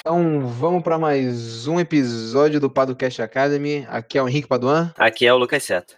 Então vamos para mais um episódio do Padocast Academy. Aqui é o Henrique Paduan. Aqui é o Lucas Seta.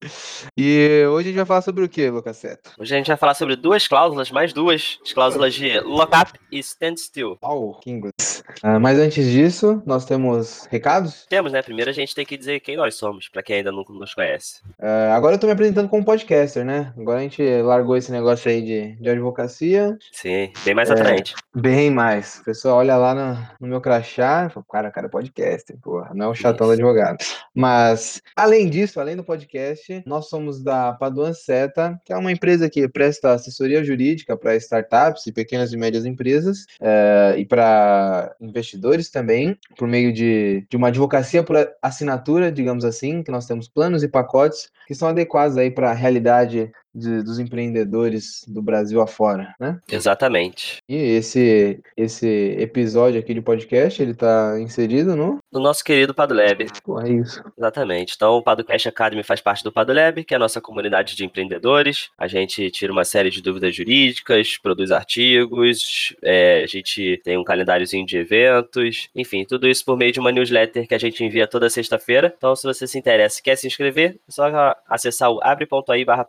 E hoje a gente vai falar sobre o que, Lucas Seta? Hoje a gente vai falar sobre duas cláusulas, mais duas, as cláusulas de lockup e standstill. Oh, inglês. Ah, mas antes disso, nós temos recados? Temos, né? Primeiro a gente tem que dizer quem nós somos, para quem ainda não nos conhece. Ah, agora eu tô me apresentando como podcaster, né? Agora a gente largou esse negócio aí de, de advocacia. Sim, bem mais É. atraente. Bem mais. O pessoal olha lá no, no meu crachá e fala, cara, cara, é podcaster, porra, não é o chatão do Isso. advogado. Mas, além disso, além do podcast, nós somos da Paduan Seta, que é uma empresa que presta assessoria jurídica para startups e pequenas e médias empresas, eh, e para investidores também, por meio de, de uma advocacia por assinatura, digamos assim, que nós temos planos e pacotes que são adequados aí para a realidade de- dos empreendedores do Brasil afora, né? Exatamente. E esse, esse episódio aqui de podcast, ele tá inserido no... Do nosso querido Padolab. Pô, é isso. Exatamente. Então, o Padocast Academy faz parte do Padolab, que é a nossa comunidade de empreendedores. A gente tira uma série de dúvidas jurídicas, produz artigos, é, a gente tem um calendáriozinho de eventos, enfim, tudo isso por meio de uma newsletter que a gente envia toda sexta-feira. Então, se você se interessa e quer se inscrever, é só acessar o abre.ai barra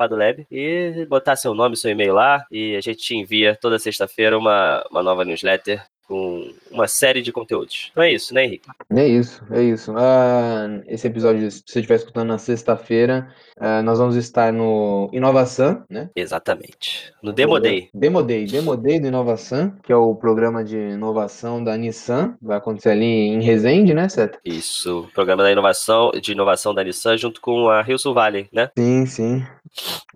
e botar seu nome, seu e-mail lá, e a gente te envia toda sexta-feira uma, uma nova newsletter com uma série de conteúdos. Então é isso, né, Henrique? É isso, é isso. Ah, esse episódio, se você estiver escutando na sexta-feira, ah, nós vamos estar no Inovação, né? Exatamente. No Demo Day. Demo Day, Demo Day do Inovação, que é o programa de inovação da Nissan. Vai acontecer ali em Resende, né, Seta? Isso, programa da inovação, de inovação da Nissan junto com a Rio Sul Valley, né? Sim, sim.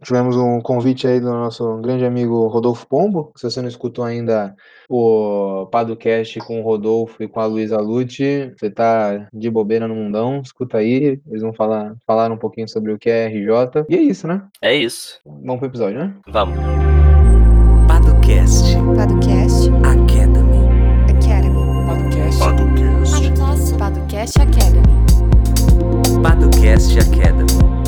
Tivemos um convite aí do nosso grande amigo Rodolfo Pombo. Se você não escutou ainda o Padocast com o Rodolfo e com a Luísa Lute, você tá de bobeira no mundão, escuta aí. Eles vão falar, falar um pouquinho sobre o que é RJ. E é isso, né? É isso. Vamos pro episódio, né? Vamos. Padocast Podcast Academy. Academy. Podcast. Podcast Academy. Padocast Academy.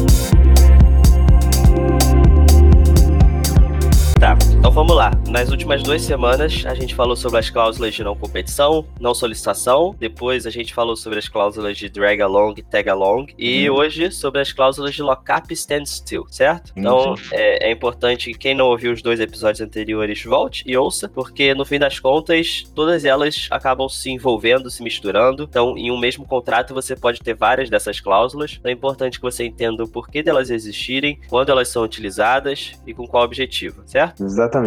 Então vamos lá. Nas últimas duas semanas, a gente falou sobre as cláusulas de não competição, não solicitação. Depois, a gente falou sobre as cláusulas de drag along e tag along. E hoje, sobre as cláusulas de lockup e standstill, certo? Então, é, é importante que quem não ouviu os dois episódios anteriores volte e ouça, porque no fim das contas, todas elas acabam se envolvendo, se misturando. Então, em um mesmo contrato, você pode ter várias dessas cláusulas. Então, é importante que você entenda o porquê delas existirem, quando elas são utilizadas e com qual objetivo, certo? Exatamente.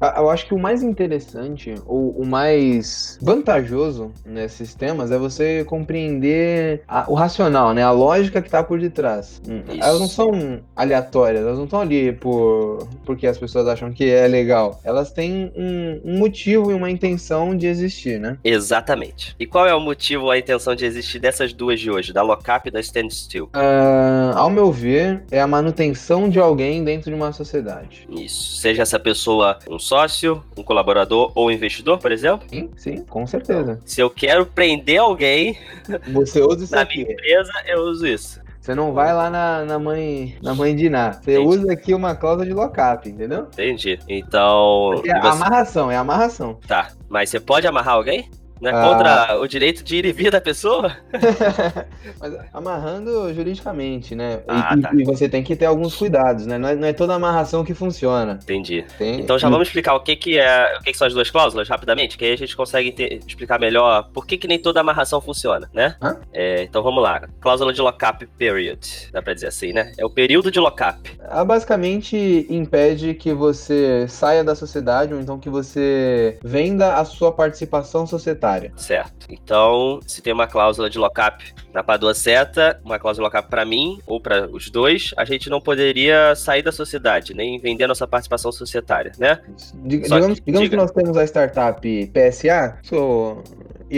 Ah, Eu acho que o mais interessante, ou o mais vantajoso nesses temas é você compreender a- o racional, né? A lógica que tá por detrás. Hum, Isso. Elas não são aleatórias, elas não estão ali por porque as pessoas acham que é legal. Elas têm um, um motivo e uma intenção de existir, né? Exatamente. E qual é o motivo, a intenção de existir dessas duas de hoje, da lockup e da standstill? Ah, ao meu ver, é a manutenção de alguém dentro de uma sociedade. Isso. Seja essa pessoa um sócio, um colaborador ou um investidor, por exemplo. Sim, sim, com certeza. Se eu quero prender alguém Você usa isso na aqui. minha empresa, eu uso isso. Você não vai lá na, na mãe na mãe de Iná. Você Entendi. usa aqui uma cláusula de lockup, entendeu? Entendi. Então. É você- amarração, é amarração. Tá. Mas você pode amarrar alguém? É Ah. contra o direito de ir e vir da pessoa? Mas amarrando juridicamente, né? E- Ah, tá. e você tem que ter alguns cuidados, né? Não é, não é toda amarração que funciona. Entendi. Tem, Então já vamos explicar o que, que é, o que, que são as duas cláusulas rapidamente, que aí a gente consegue explicar melhor por que, que nem toda amarração funciona, né? É, então vamos lá. Cláusula de lockup period, dá pra dizer assim, né? É o período de lockup. Ela basicamente impede que você saia da sociedade ou então que você venda a sua participação societária. Certo. Então, se tem uma cláusula de lockup na Padua Seta, uma cláusula de lockup pra mim ou pra os dois, a gente não poderia sair da sociedade, nem vender nossa participação societária, né? Dig- Só digamos que- digamos que diga. nós temos a startup PSA, sou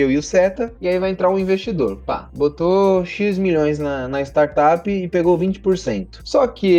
eu e o Seta, e aí vai entrar um investidor. Pá, botou X milhões na, na startup e pegou 20%. Só que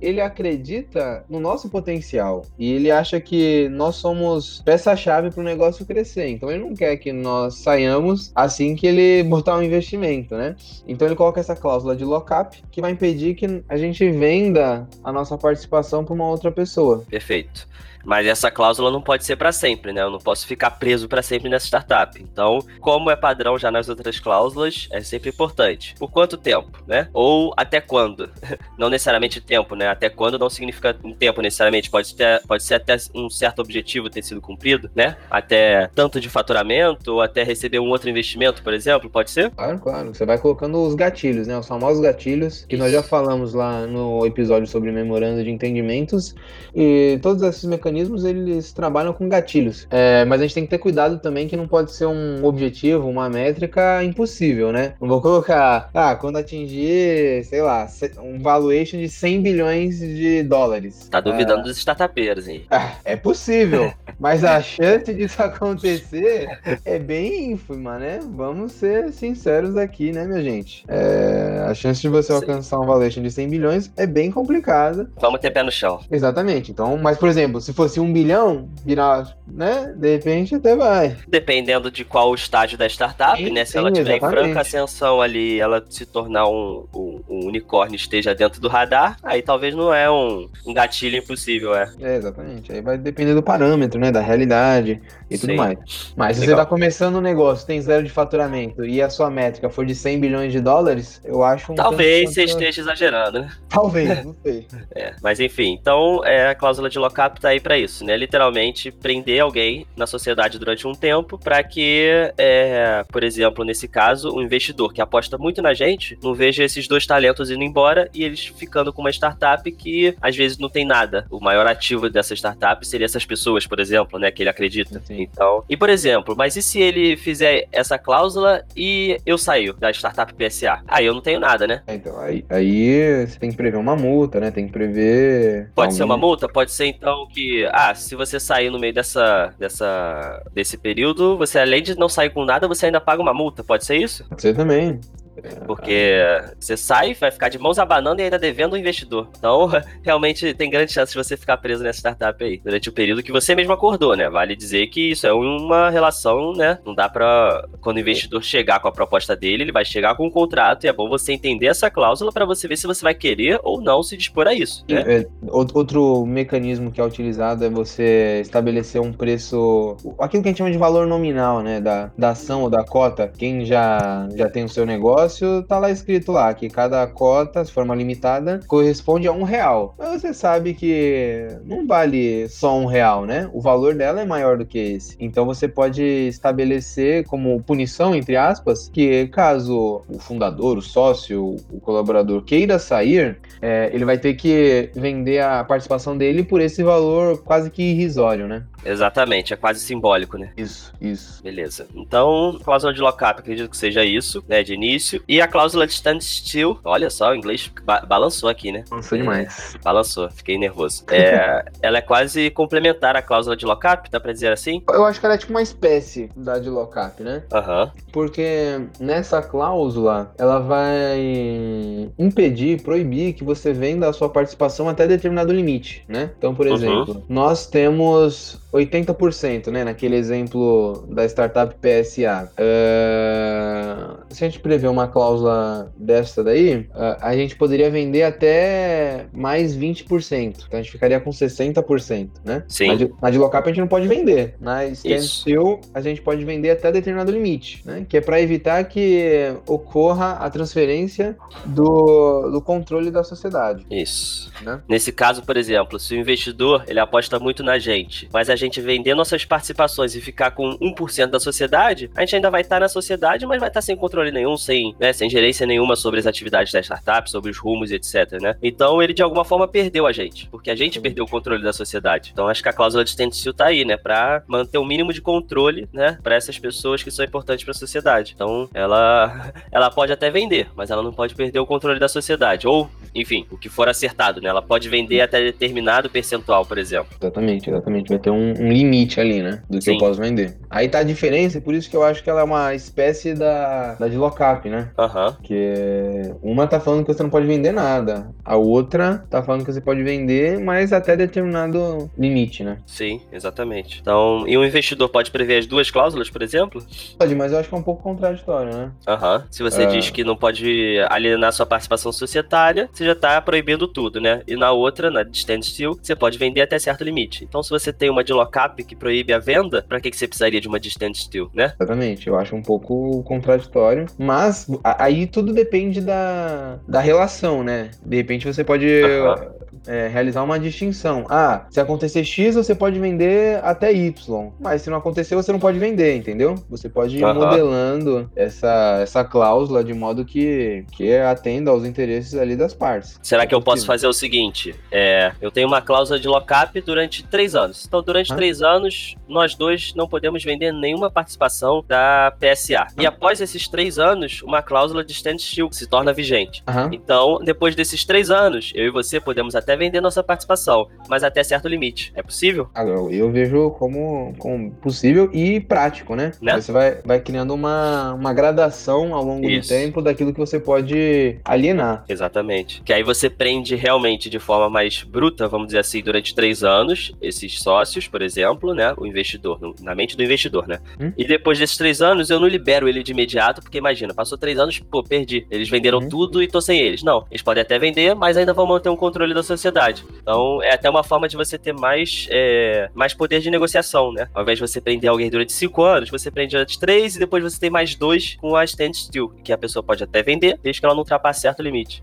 ele acredita no nosso potencial e ele acha que nós somos peça-chave para o negócio crescer. Então ele não quer que nós saiamos assim que ele botar um investimento, né? Então ele coloca essa cláusula de lockup que vai impedir que a gente venda a nossa participação para uma outra pessoa. Perfeito. Mas essa cláusula não pode ser para sempre, né? Eu não posso ficar preso para sempre nessa startup. Então, como é padrão já nas outras cláusulas, é sempre importante. Por quanto tempo, né? Ou até quando? Não necessariamente tempo, né? Até quando não significa um tempo necessariamente. Pode, ter, pode ser até um certo objetivo ter sido cumprido, né? Até tanto de faturamento, ou até receber um outro investimento, por exemplo, pode ser? Claro, claro. Você vai colocando os gatilhos, né? Os famosos gatilhos que nós já falamos lá no episódio sobre memorando de entendimentos. E todos esses mecanismos eles trabalham com gatilhos. É, mas a gente tem que ter cuidado também que não pode ser um objetivo, uma métrica impossível, né? Não vou colocar, ah, quando atingir, sei lá, um valuation de 100 bilhões de dólares. Tá duvidando dos startupeiros, hein? Ah, é possível, mas a chance disso acontecer é bem ínfima, né? Vamos ser sinceros aqui, né, minha gente? É, a chance de você Sim. alcançar um valuation de 100 bilhões é bem complicada. Vamos ter pé no chão. Exatamente. Então, mas por exemplo, se fosse um bilhão, virar, né? De repente até vai. Dependendo de qual o estágio da startup, Sim, né? Se sim, ela tiver em exatamente. franca ascensão ali, ela se tornar um, um- um unicórnio esteja dentro do radar, aí talvez não é um, um gatilho impossível, é. É, exatamente. Aí vai depender do parâmetro, né? Da realidade e tudo Sim. mais. Mas se Legal. você tá começando um negócio, tem zero de faturamento e a sua métrica for de 100 bilhões de dólares, eu acho um. Talvez você esteja exagerando, né? Talvez, não sei. É, mas enfim, então é, a cláusula de lockup tá aí pra isso, né? Literalmente prender alguém na sociedade durante um tempo pra que, é, por exemplo, nesse caso, o investidor que aposta muito na gente não veja esses dois talentos indo embora e eles ficando com uma startup que às vezes não tem nada. O maior ativo dessa startup seria essas pessoas, por exemplo, né? Que ele acredita. Sim. Então, e por exemplo, mas e se ele fizer essa cláusula e eu saio da startup PSA? Aí eu não tenho nada, né? É, Então, aí, aí você tem que prever uma multa, né? Tem que prever. Pode ser uma multa? Pode ser então que, ah, se você sair no meio dessa, dessa, desse período, você além de não sair com nada, você ainda paga uma multa. Pode ser isso? Pode ser também. Porque você sai, vai ficar de mãos abanando e ainda devendo o investidor. Então, realmente tem grande chance de você ficar preso nessa startup aí, durante o período que você mesmo acordou, né? Vale dizer que isso é uma relação, né? Não dá pra. Quando o investidor chegar com a proposta dele, ele vai chegar com um contrato e é bom você entender essa cláusula pra você ver se você vai querer ou não se dispor a isso, né? É, out- outro mecanismo que é utilizado é você estabelecer um preço, aquilo que a gente chama de valor nominal, né, da, da ação ou da cota. Quem já, já tem o seu negócio, tá lá escrito lá que cada cota, se for uma limitada, corresponde a um real. Mas você sabe que não vale só um real, né? O valor dela é maior do que esse. Então você pode estabelecer como punição, entre aspas, que caso o fundador, o sócio, o colaborador queira sair, é, ele vai ter que vender a participação dele por esse valor quase que irrisório, né? Exatamente, é quase simbólico, né? Isso, isso. Beleza. Então, cláusula de lockup, acredito que seja isso, né, de início. E a cláusula de standstill, olha só, o inglês ba- balançou aqui, né? Nossa, demais. Balançou, fiquei nervoso. É, ela é quase complementar à cláusula de lockup, dá pra dizer assim? Eu acho que ela é tipo uma espécie da de lockup, né? Aham, Porque nessa cláusula ela vai impedir, proibir que você venda a sua participação até determinado limite, né? Então, por Uhum. exemplo, nós temos 80%, né? Naquele exemplo da startup PSA. Ah, se a gente prever uma cláusula dessa daí, ah, a gente poderia vender até mais 20%. Então a gente ficaria com 60%, né? Sim. Na de, na de lockup a gente não pode vender. Na standstill a gente pode vender até determinado limite, né? Que é para evitar que ocorra a transferência do, do controle da sociedade, isso. né? Nesse caso, por exemplo, se o investidor ele aposta muito na gente, mas a gente vender nossas participações e ficar com 1% da sociedade, a gente ainda vai estar na sociedade, mas vai estar sem controle nenhum, sem, né, sem gerência nenhuma sobre as atividades da startup, sobre os rumos, etc, né? Então ele de alguma forma perdeu a gente, porque a gente perdeu o controle da sociedade. Então acho que a cláusula de standstill tá aí, né, para manter o mínimo de controle, né, para essas pessoas que são importantes para a sociedade. Então ela ela pode até vender, mas ela não pode perder o controle da sociedade ou enfim, o que for acertado, né? Ela pode vender até determinado percentual, por exemplo. Exatamente, exatamente. Vai ter um, um limite ali, né? Do que Sim. eu posso vender. Aí tá a diferença, e por isso que eu acho que ela é uma espécie da, da de lockup, né? Aham. Que uma tá falando que você não pode vender nada, a outra tá falando que você pode vender, mas até determinado limite, né? Sim, exatamente. Então, e um investidor pode prever as duas cláusulas, por exemplo? Pode, mas eu acho que é um pouco contraditório, né? Aham. Se você É. diz que não pode alienar sua participação societária, você já tá proibindo tudo, né? E na outra, na de standstill, você pode vender até certo limite. Então, se você tem uma de lockup que proíbe a venda, pra que, que você precisaria de uma de standstill, né? Exatamente, eu acho um pouco contraditório, mas aí tudo depende da, da relação, né? De repente você pode Aham. É, realizar uma distinção. Ah, se acontecer X, você pode vender até Y, mas se não acontecer, você não pode vender, entendeu? Você pode ir modelando essa, essa cláusula de modo que, que atenda aos interesses ali das partes. Será que eu posso fazer o seguinte? É, eu tenho uma cláusula de lockup durante três anos. Então, durante Ah. três anos, nós dois não podemos vender nenhuma participação da PSA. E após esses três anos, uma cláusula de standstill se torna vigente. Então, depois desses três anos, eu e você podemos até vender nossa participação, mas até certo limite. É possível? Ah, Eu, eu vejo como, como possível e prático, né? Né? Você vai, vai criando uma, uma gradação ao longo Isso. do tempo daquilo que você pode alienar. Exatamente. Que aí você prende realmente de forma mais bruta, vamos dizer assim, durante três anos, esses sócios, por exemplo, né? O investidor, na mente do investidor, né? Hum. E depois desses três anos, eu não libero ele de imediato, porque imagina, passou três anos, pô, perdi. Eles venderam Uhum. tudo e tô sem eles. Não, eles podem até vender, mas ainda vão manter um controle da sociedade. Então, é até uma forma de você ter mais, é, mais poder de negociação, né? Ao invés de você prender alguém durante cinco anos, você prende durante três e depois você tem mais dois com a standstill, que a pessoa pode até vender, desde que ela não ultrapasse certo limite.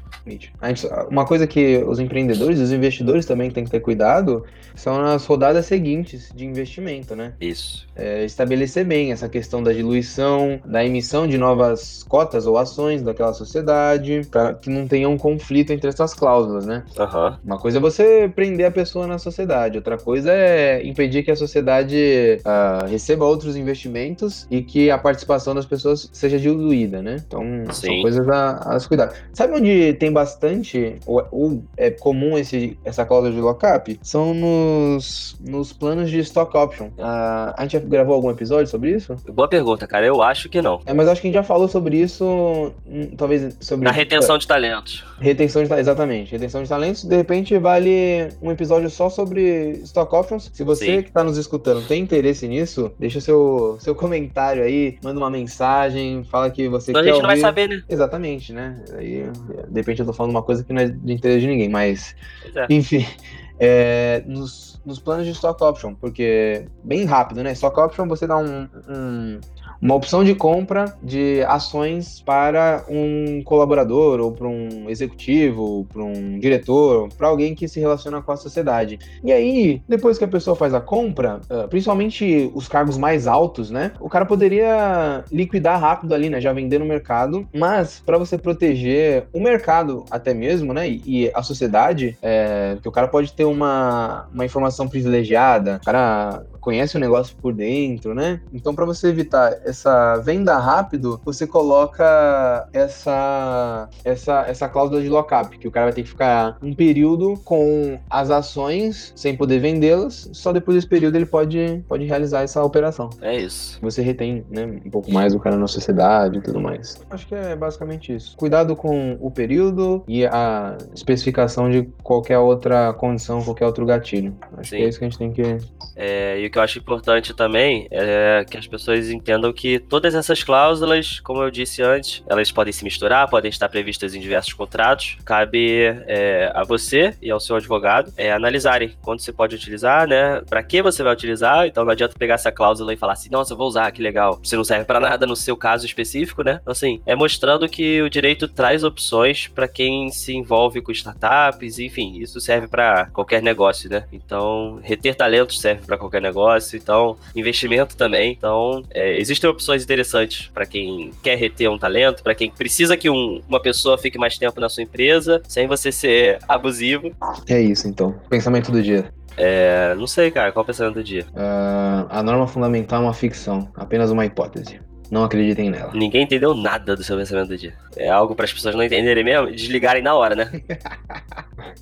Uma coisa que os empreendedores e os investidores também têm que ter cuidado são nas rodadas seguintes de investimento, né? Isso. É, estabelecer bem essa questão da diluição, da emissão de novas cotas ou ações daquela sociedade, para que não tenha um conflito entre essas cláusulas, né? Aham. Uma coisa é você prender a pessoa na sociedade, outra coisa é impedir que a sociedade ah, receba outros investimentos e que a participação das pessoas seja diluída, né? Então, Sim. são coisas a, a se cuidar. Sabe onde tem bastante, ou, ou é comum esse, essa cláusula de lockup? São nos, nos planos de stock option. Ah, a gente já gravou algum episódio sobre isso? Boa pergunta, cara. Eu acho que não. É, mas acho que a gente já falou sobre isso, hum, talvez sobre... Na retenção de talentos. Retenção de talentos, exatamente. Retenção de talentos, de repente vale um episódio só sobre stock options. Se você Sim. que está nos escutando tem interesse nisso, deixa seu, seu comentário aí, manda uma mensagem, fala que você Senão a quer gente não vai ouvir. saber, né? Exatamente, né? Aí, de repente eu tô falando uma coisa que não é de interesse de ninguém, mas é. enfim, é, nos, nos planos de stock option, porque bem rápido, né? Stock option você dá um- um- uma opção de compra de ações para um colaborador ou para um executivo, para um diretor, para alguém que se relaciona com a sociedade. E aí, depois que a pessoa faz a compra, ah, principalmente os cargos mais altos, né? O cara poderia liquidar rápido ali, né? Já vender no mercado, mas para você proteger o mercado até mesmo, né? E, a sociedade, é, que o cara pode ter uma, uma informação privilegiada, o cara conhece o negócio por dentro, né? Então, para você evitar essa venda rápido, você coloca essa, essa, essa cláusula de lockup, que o cara vai ter que ficar um período com as ações sem poder vendê-las, só depois desse período ele pode, pode realizar essa operação. É isso. Você retém né, um pouco mais o cara na sociedade e tudo mais. Acho que é basicamente isso. Cuidado com o período e a especificação de qualquer outra condição, qualquer outro gatilho. Acho Sim. que é isso que a gente tem que. É, e que eu acho importante também é que as pessoas entendam que todas essas cláusulas, como eu disse antes, elas podem se misturar, podem estar previstas em diversos contratos. Cabe é, a você e ao seu advogado é, analisarem quando você pode utilizar, né? Para que você vai utilizar. Então não adianta pegar essa cláusula e falar assim, nossa, vou usar, que legal. Você não serve para nada no seu caso específico, né? Então, assim, é mostrando que o direito traz opções para quem se envolve com startups, enfim, isso serve para qualquer negócio, né? Então, reter talentos serve para qualquer negócio, então, investimento também. Então, é, existem opções interessantes para quem quer reter um talento, para quem precisa que um- uma pessoa fique mais tempo na sua empresa, sem você ser abusivo. É isso, então. Pensamento do dia. É, não sei, cara, qual é o pensamento do dia? Ah, a norma fundamental é uma ficção, apenas uma hipótese. não acreditem nela. Ninguém entendeu nada do seu pensamento do dia. É algo para as pessoas não entenderem mesmo desligarem na hora, né?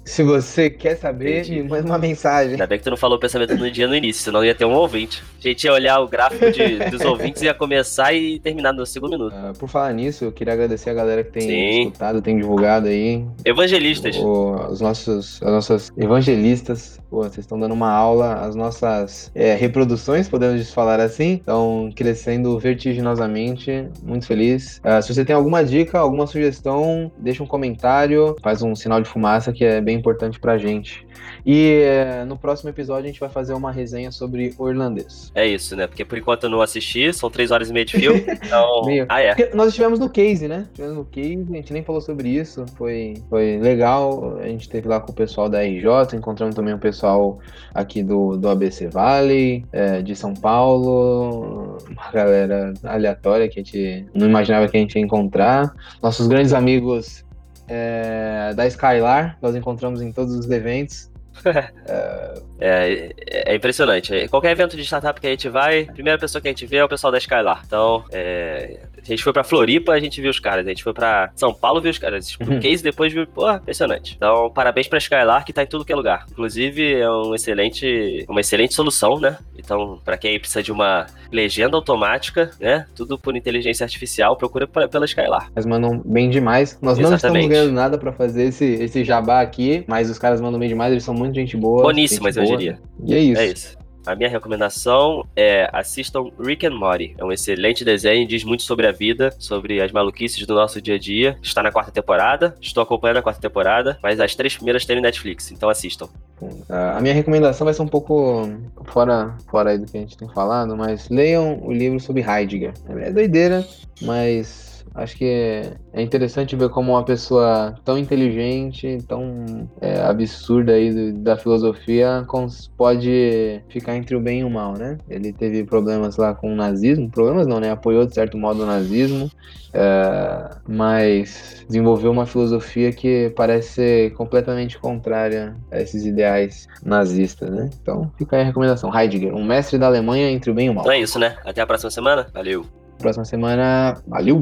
Se você quer saber, Entendi. me manda uma mensagem. Ainda bem que tu não falou o pensamento no dia no início, senão ia ter um ouvinte. A gente ia olhar o gráfico de- dos ouvintes e ia começar e terminar no segundo minuto. Ah, por falar nisso, eu queria agradecer a galera que tem Sim. escutado, tem divulgado aí. Evangelistas. o- os nossos, as nossas evangelistas. Pô, vocês estão dando uma aula, as nossas é, reproduções, podemos falar assim, estão crescendo vertiginosamente. Muito feliz. Ah, se você tem alguma dica, alguma sugestão, deixa um comentário, faz um sinal de fumaça que é bem importante pra gente. E é, no próximo episódio a gente vai fazer uma resenha sobre o irlandês. É isso, né? Porque por enquanto eu não assisti, são três horas e meia de filme. Então. Meio. Ah, é. Porque nós estivemos no case, né? Estivemos no case, a gente nem falou sobre isso. Foi, foi legal. A gente esteve lá com o pessoal da RJ, encontramos também o pessoal aqui do, do ABC Valley, é, de São Paulo, uma galera aleatória que a gente não imaginava que a gente ia encontrar. Nossos grandes amigos é, da Skylar, nós encontramos em todos os eventos. É, é impressionante. Qualquer evento de startup que a gente vai, a primeira pessoa que a gente vê é o pessoal da Skylar. Então, é, a gente foi pra Floripa, a gente viu os caras. A gente foi pra São Paulo, viu os caras. Tipo, Uhum. case depois viu. Pô, impressionante. Então, parabéns pra Skylar, que tá em tudo que é lugar. Inclusive, é um excelente, uma excelente solução, né? Então, pra quem precisa de uma legenda automática, né? Tudo por inteligência artificial, procura p- pela Skylar. Eles mandam bem demais. Nós não estamos ganhando nada pra fazer esse, esse jabá aqui, mas os caras mandam bem demais, eles são muito gente boa. Boníssimas, gente eu boa. diria. E é isso. É isso. A minha recomendação é assistam Rick and Morty. É um excelente desenho, diz muito sobre a vida, sobre as maluquices do nosso dia a dia. Está na quarta temporada, estou acompanhando a quarta temporada, mas as três primeiras têm Netflix, então assistam. Ah, A minha recomendação vai ser um pouco fora, fora aí do que a gente tem falado, mas leiam o livro sobre Heidegger. É doideira, mas acho que é interessante ver como uma pessoa tão inteligente, tão é, absurda aí do- da filosofia pode ficar entre o bem e o mal, né? Ele teve problemas lá com o nazismo, problemas não, né? Apoiou de certo modo o nazismo, é, mas desenvolveu uma filosofia que parece ser completamente contrária a esses ideais nazistas, né? Então fica aí a recomendação. Heidegger, um mestre da Alemanha entre o bem e o mal. Então é isso, né? Até a próxima semana. Valeu! Próxima semana, valeu!